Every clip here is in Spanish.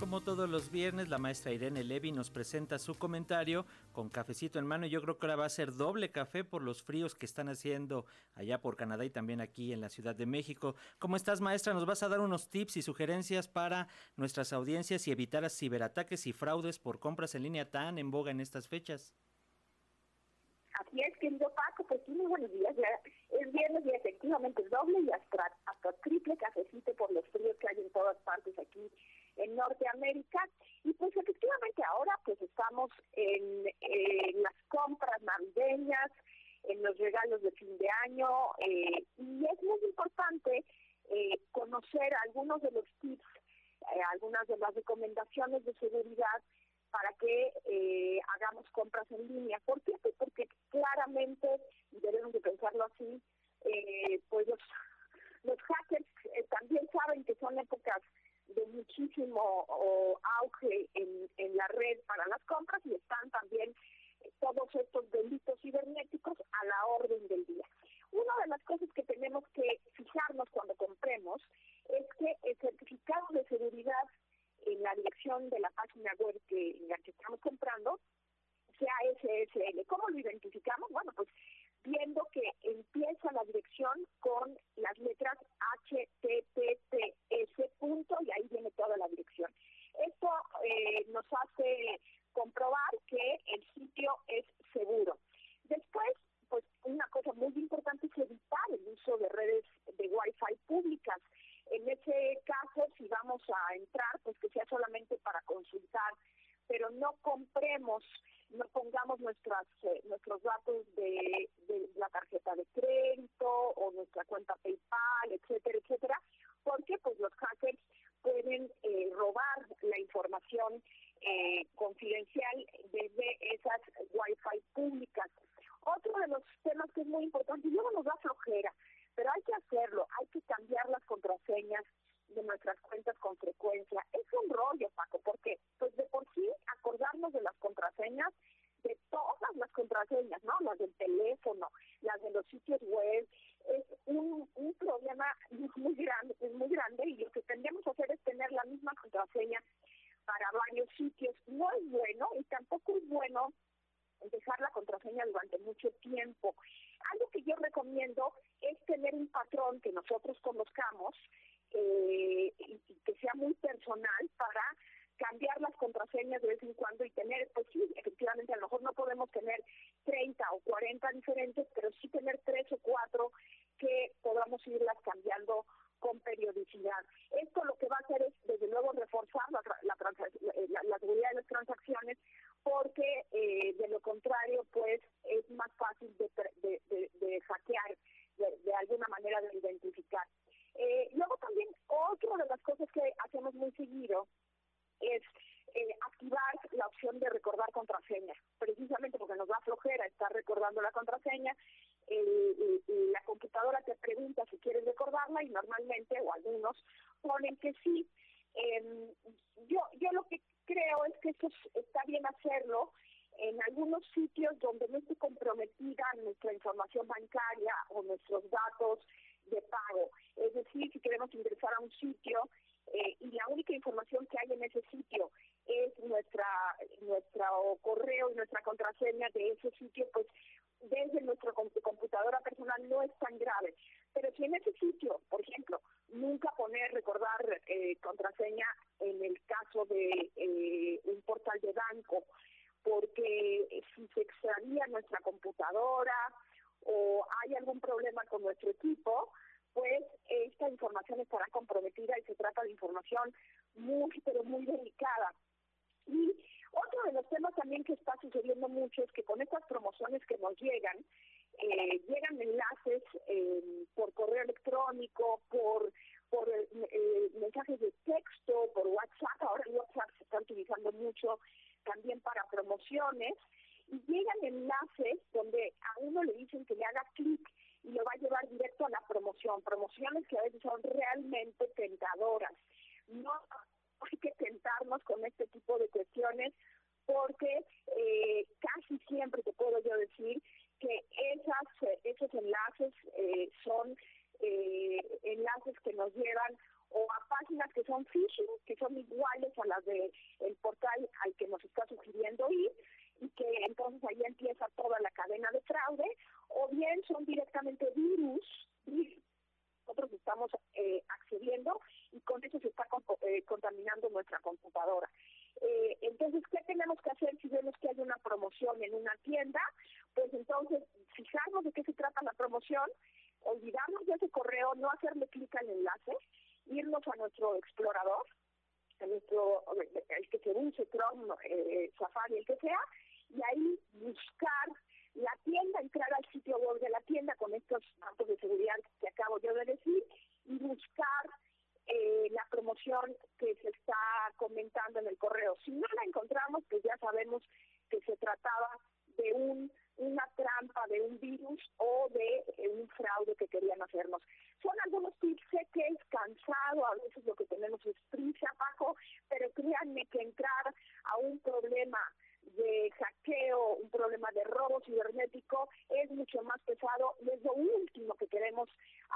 Como todos los viernes, la maestra Irene Levy nos presenta su comentario con cafecito en mano. Yo creo que ahora va a ser doble café por los fríos que están haciendo allá por Canadá y también aquí en la Ciudad de México. ¿Cómo estás, maestra? Nos vas a dar unos tips y sugerencias para nuestras audiencias y evitar ciberataques y fraudes por compras en línea tan en boga en estas fechas. Así es, querido Paco, pues sí, muy buenos días. Ya es viernes y efectivamente doble y hasta triple cafecito por los fríos que hay en todas partes aquí en Norteamérica. Y pues efectivamente ahora pues estamos en, las compras navideñas, en los regalos de fin de año, eh, y es muy importante eh, conocer algunos de los tips, eh, algunas de las recomendaciones de seguridad para que hagamos compras en línea. ¿Por qué? Porque claramente, y debemos de pensarlo así, pues los, los hackers también saben que son épocas de muchísimo auge en, en la red para las compras y están también todos estos delitos cibernéticos a la orden del día. Una de las cosas que tenemos que fijarnos cuando compremos es que el certificado de seguridad en la dirección de la página web que, en la que estamos comprando sea SSL. ¿Cómo lo identificamos? Bueno, pues viendo que empieza la dirección con las letras HTTPS punto y ahí viene toda la dirección. Esto eh, nos hace comprobar que el sitio es seguro. Después, pues una cosa muy importante es evitar el uso de redes de Wi-Fi públicas. En ese caso, si vamos a entrar, pues que sea solamente para consultar, pero no compremos no pongamos nuestras eh, nuestros datos de, la tarjeta de crédito o nuestra cuenta PayPal, etcétera, etcétera, porque pues los hackers pueden eh, robar la información eh, confidencial desde esas Wi-Fi públicas. Otro de los temas que es muy importante, y luego nos da flojera, pero hay que hacerlo, hay que cambiar las contraseñas de nuestras cuentas con frecuencia. Es un rollo, Paco, porque pues de por sí acordarnos de las contraseñas, de todas las contraseñas, ¿no? Las del teléfono, las de los sitios web, es un, un problema muy grande, es muy grande y lo que tendríamos que hacer es tener la misma contraseña para varios sitios. No es bueno y tampoco es bueno dejar la contraseña durante mucho tiempo. Algo que yo recomiendo es tener un patrón que nosotros conozcamos eh, y, que sea muy personal para cambiar las contraseñas de vez en cuando y tener, pues sí, efectivamente, a lo mejor no podemos tener 30 o 40 diferentes, pero sí tener tres o cuatro que podamos irlas cambiando con periodicidad. Esto lo que va a hacer es, desde luego, reforzar la, la, la, seguridad de las transacciones, porque eh, de lo contrario, pues es más fácil de, de, de, hackear, de alguna manera de identificar. Eh, luego también, otra de las cosas que hacemos muy seguido es eh, activar la opción de recordar contraseña, precisamente porque nos da flojera estar contraseña. la computadora te pregunta si quieres recordarla y normalmente, o algunos, ponen que sí. Em, yo, yo lo que creo es que eso está bien hacerlo en algunos sitios donde no esté comprometida nuestra información bancaria o nuestros datos de pago. Es decir, si queremos ingresar a un sitio eh, y la única información que hay en ese sitio es nuestra nuestro correo y nuestra contraseña de ese sitio, pues desde nuestra computadora personal no es tan grave. Pero si en ese sitio, por ejemplo, nunca poner, recordar eh, contraseña en el caso de eh, un portal de banco, porque si se extravía nuestra computadora, o hay algún problema con nuestro equipo, pues esta información estará comprometida y se trata de información muy, pero muy delicada. Y otro de los temas también que está sucediendo mucho es que con estas promociones que nos llegan, eh, llegan enlaces eh, por correo electrónico, por por eh, mensajes de texto, por WhatsApp, ahora WhatsApp se está utilizando mucho también para promociones, y llegan enlaces donde a uno le dicen que le haga clic y lo va a llevar directo a la promoción, promociones que a veces son realmente tentadoras. No hay que tentarnos con este tipo de cuestiones porque eh, casi siempre te puedo yo decir que esas, esos enlaces eh, son eh, enlaces que nos llevan o a páginas que son phishing, que son iguales a las del el portal al que nos está sugiriendo ir, y que entonces ahí empieza toda la cadena de fraude, o son directamente virus, nosotros estamos eh, accediendo y con eso se está eh, contaminando nuestra computadora. Eh, entonces, ¿qué tenemos que hacer si vemos que hay una promoción en una tienda? Pues entonces, fijarnos de qué se trata la promoción, olvidarnos de ese correo, no hacerle clic al enlace, irnos a nuestro explorador, a nuestro, el que se use Chrome, eh, Safari, el que sea, y ahí buscar la tienda, entrar al sitio con estos datos de seguridad que acabo yo de decir y buscar eh, la promoción que se está comentando en el correo. Si no la encontramos, pues ya sabemos que se trataba de un una trampa de un virus o de eh, un fraude que querían hacernos. Son algunos tips, sé que es cansado, a veces lo que tenemos es prisa, Paco, pero créanme que entrar a un problema de hackeo, un problema de robo cibernético es mucho más pesado y es lo último que queremos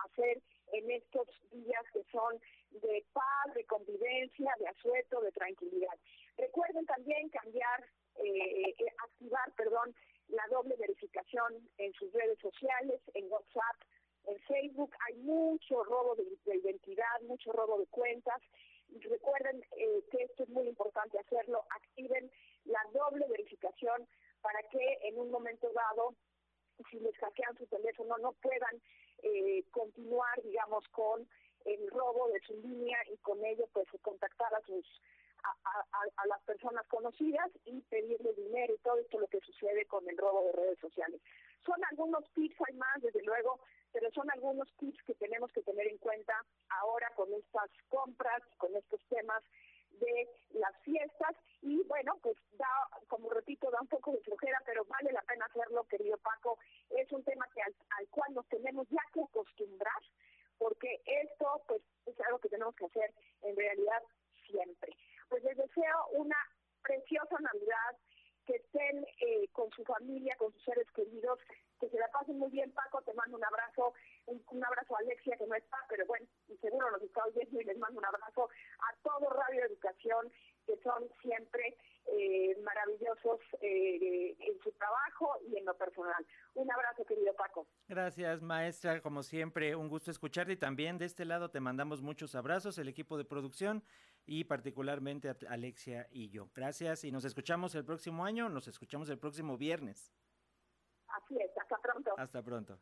hacer en estos días que son de paz, de convivencia, de asueto, de tranquilidad. Recuerden también cambiar, eh, eh, activar, perdón, la doble verificación en sus redes sociales, en WhatsApp, en Facebook. Hay mucho robo de, identidad, mucho robo de cuentas. recuerden eh, que esto es muy importante hacerlo. Activen la doble verificación para que en un momento dado, si les hackean su teléfono, no puedan eh, continuar, digamos, con el robo de su línea y con ello pues contactar a sus a, las personas conocidas y pedirles dinero y todo esto lo que sucede con el robo de redes sociales. Son algunos tips, hay más desde luego, pero son algunos tips que tenemos que tener en cuenta ahora con estas compras, con estos temas de las fiestas. Y bueno, pues da, como repito, da un poco de flojera, pero vale la pena hacerlo, querido Paco. Es un tema que al, al cual nos tenemos ya que acostumbrar, porque esto pues es algo que tenemos que hacer en realidad siempre. Pues les deseo una preciosa Navidad, que estén eh, con su familia, con sus seres queridos, que se la pasen muy bien, Paco, te mando un abrazo, un, abrazo a Alexia que no está, pero bueno, seguro nos está oyendo y les mando un abrazo a todo Radio Educación, que son siempre eh, maravillosos eh, en su trabajo y en lo personal. Un abrazo, querido Paco. Gracias, maestra, como siempre, un gusto escucharte y también de este lado te mandamos muchos abrazos, el equipo de producción y particularmente a Alexia y yo. Gracias y nos escuchamos el próximo año, nos escuchamos el próximo viernes. Así es, hasta pronto. Hasta pronto.